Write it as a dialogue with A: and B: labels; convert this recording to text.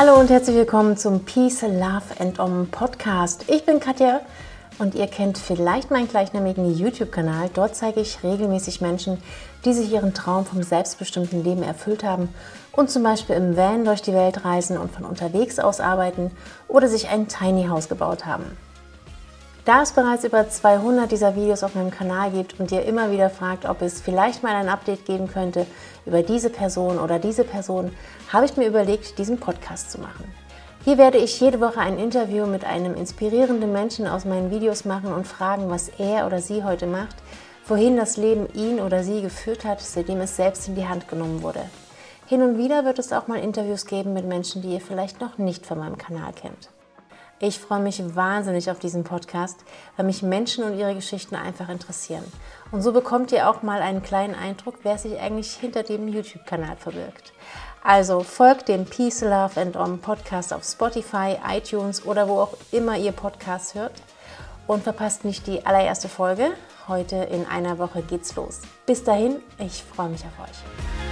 A: Hallo und herzlich willkommen zum Peace, Love and Om Podcast. Ich bin Katja und ihr kennt vielleicht meinen gleichnamigen YouTube-Kanal. Dort zeige ich regelmäßig Menschen, die sich ihren Traum vom selbstbestimmten Leben erfüllt haben und zum Beispiel im Van durch die Welt reisen und von unterwegs aus arbeiten oder sich ein Tiny House gebaut haben. Da es bereits über 200 dieser Videos auf meinem Kanal gibt und ihr immer wieder fragt, ob es vielleicht mal ein Update geben könnte über diese Person oder diese Person, habe ich mir überlegt, diesen Podcast zu machen. Hier werde ich jede Woche ein Interview mit einem inspirierenden Menschen aus meinen Videos machen und fragen, was er oder sie heute macht, wohin das Leben ihn oder sie geführt hat, seitdem es selbst in die Hand genommen wurde. Hin und wieder wird es auch mal Interviews geben mit Menschen, die ihr vielleicht noch nicht von meinem Kanal kennt. Ich freue mich wahnsinnig auf diesen Podcast, weil mich Menschen und ihre Geschichten einfach interessieren. Und so bekommt ihr auch mal einen kleinen Eindruck, wer sich eigentlich hinter dem YouTube-Kanal verbirgt. Also folgt dem Peace, Love and Om Podcast auf Spotify, iTunes oder wo auch immer ihr Podcasts hört und verpasst nicht die allererste Folge. Heute in einer Woche geht's los. Bis dahin, ich freue mich auf euch.